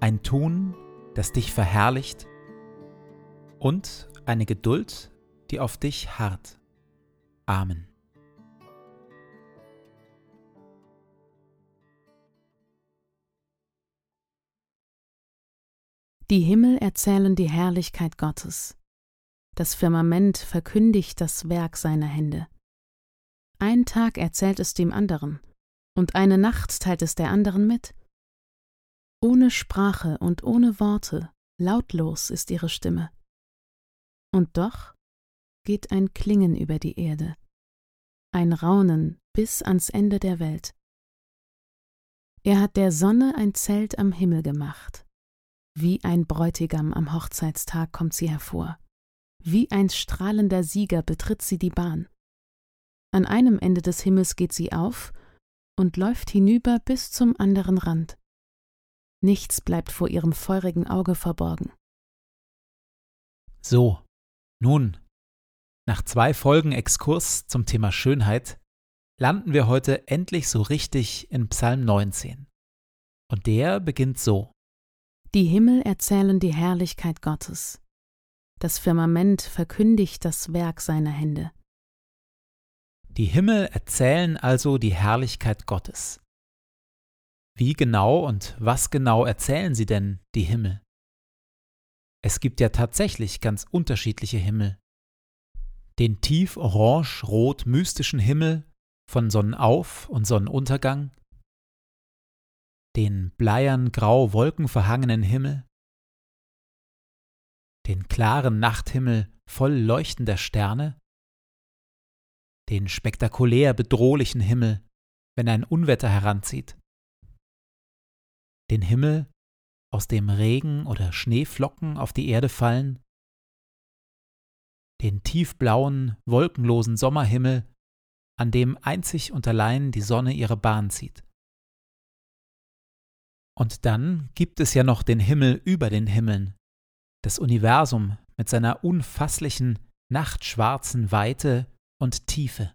ein Tun, das dich verherrlicht und eine Geduld, die auf dich harrt. Amen. Die Himmel erzählen die Herrlichkeit Gottes. Das Firmament verkündigt das Werk seiner Hände. Ein Tag erzählt es dem anderen, und eine Nacht teilt es der anderen mit. Ohne Sprache und ohne Worte, lautlos ist ihre Stimme. Und doch geht ein Klingen über die Erde, ein Raunen bis ans Ende der Welt. Er hat der Sonne ein Zelt am Himmel gemacht. Wie ein Bräutigam am Hochzeitstag kommt sie hervor. Wie ein strahlender Sieger betritt sie die Bahn. An einem Ende des Himmels geht sie auf und läuft hinüber bis zum anderen Rand. Nichts bleibt vor ihrem feurigen Auge verborgen. So, nun, nach zwei Folgen Exkurs zum Thema Schönheit landen wir heute endlich so richtig in Psalm 19. Und der beginnt so. Die Himmel erzählen die Herrlichkeit Gottes. Das Firmament verkündigt das Werk seiner Hände. Die Himmel erzählen also die Herrlichkeit Gottes. Wie genau und was genau erzählen sie denn, die Himmel? Es gibt ja tatsächlich ganz unterschiedliche Himmel. Den tief orange-rot mystischen Himmel von Sonnenauf- und Sonnenuntergang, den bleiern grau wolkenverhangenen Himmel, den klaren Nachthimmel voll leuchtender Sterne, den spektakulär bedrohlichen Himmel, wenn ein Unwetter heranzieht, den Himmel, aus dem Regen oder Schneeflocken auf die Erde fallen, den tiefblauen, wolkenlosen Sommerhimmel, an dem einzig und allein die Sonne ihre Bahn zieht. Und dann gibt es ja noch den Himmel über den Himmeln, das Universum mit seiner unfasslichen, nachtschwarzen Weite und Tiefe.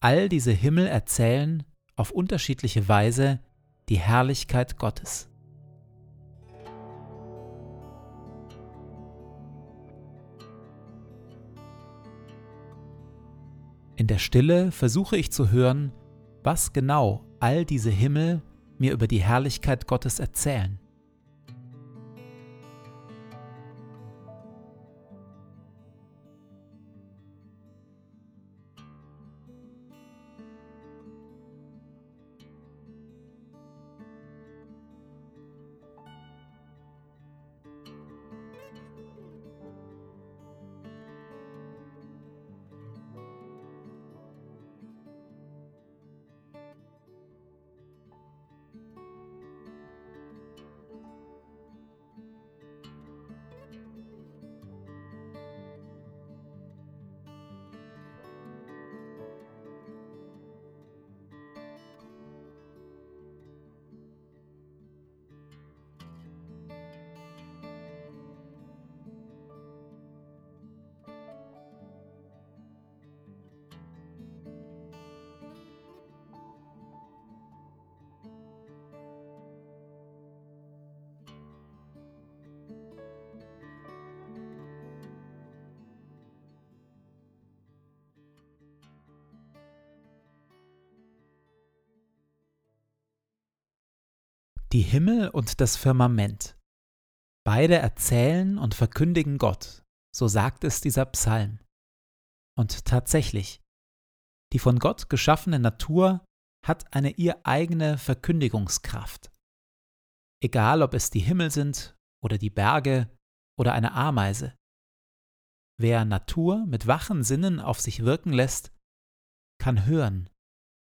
All diese Himmel erzählen auf unterschiedliche Weise die Herrlichkeit Gottes. In der Stille versuche ich zu hören, was genau all diese Himmel mir über die Herrlichkeit Gottes erzählen. Die Himmel und das Firmament. Beide erzählen und verkündigen Gott, so sagt es dieser Psalm. Und tatsächlich, die von Gott geschaffene Natur hat eine ihr eigene Verkündigungskraft. Egal ob es die Himmel sind oder die Berge oder eine Ameise. Wer Natur mit wachen Sinnen auf sich wirken lässt, kann hören,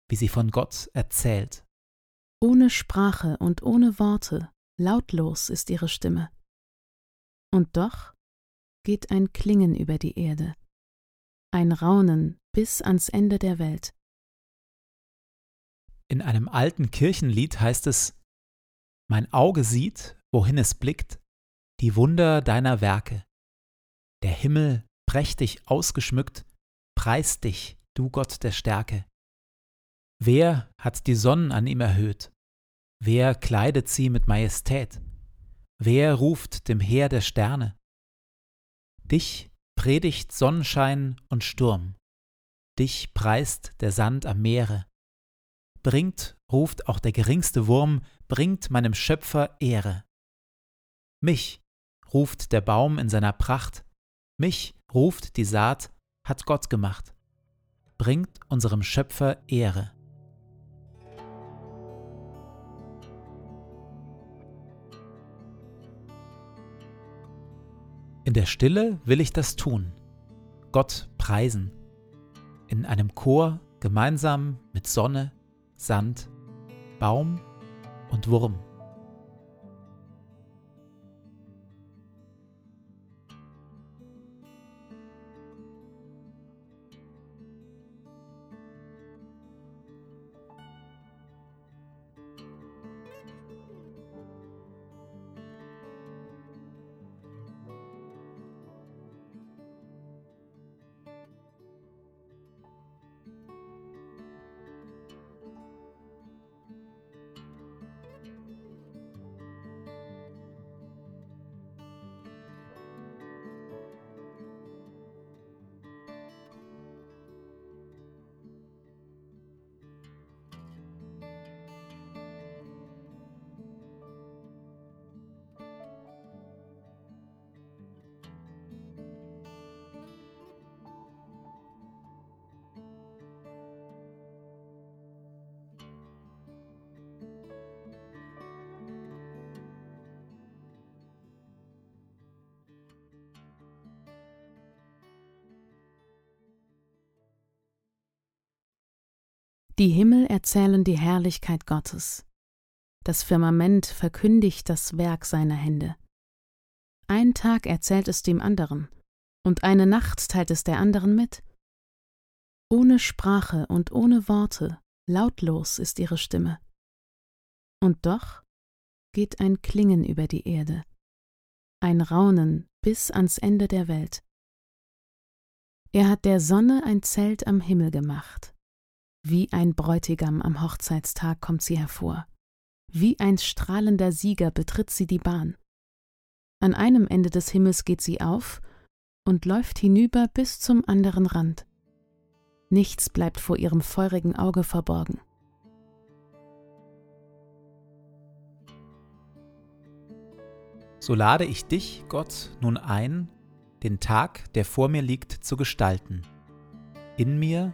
wie sie von Gott erzählt. Ohne Sprache und ohne Worte, lautlos ist ihre Stimme. Und doch geht ein Klingen über die Erde, ein Raunen bis ans Ende der Welt. In einem alten Kirchenlied heißt es Mein Auge sieht, wohin es blickt, die Wunder deiner Werke. Der Himmel, prächtig ausgeschmückt, preist dich, du Gott der Stärke. Wer hat die Sonnen an ihm erhöht? Wer kleidet sie mit Majestät? Wer ruft dem Heer der Sterne? Dich predigt Sonnenschein und Sturm. Dich preist der Sand am Meere. Bringt, ruft auch der geringste Wurm, bringt meinem Schöpfer Ehre. Mich ruft der Baum in seiner Pracht, mich ruft die Saat, hat Gott gemacht. Bringt unserem Schöpfer Ehre. In der Stille will ich das tun, Gott preisen, in einem Chor gemeinsam mit Sonne, Sand, Baum und Wurm. Die Himmel erzählen die Herrlichkeit Gottes. Das Firmament verkündigt das Werk seiner Hände. Ein Tag erzählt es dem anderen, und eine Nacht teilt es der anderen mit. Ohne Sprache und ohne Worte, lautlos ist ihre Stimme. Und doch geht ein Klingen über die Erde, ein Raunen bis ans Ende der Welt. Er hat der Sonne ein Zelt am Himmel gemacht wie ein Bräutigam am Hochzeitstag kommt sie hervor. Wie ein strahlender Sieger betritt sie die Bahn. An einem Ende des Himmels geht sie auf und läuft hinüber bis zum anderen Rand. Nichts bleibt vor ihrem feurigen Auge verborgen. So lade ich dich, Gott, nun ein, den Tag, der vor mir liegt, zu gestalten. In mir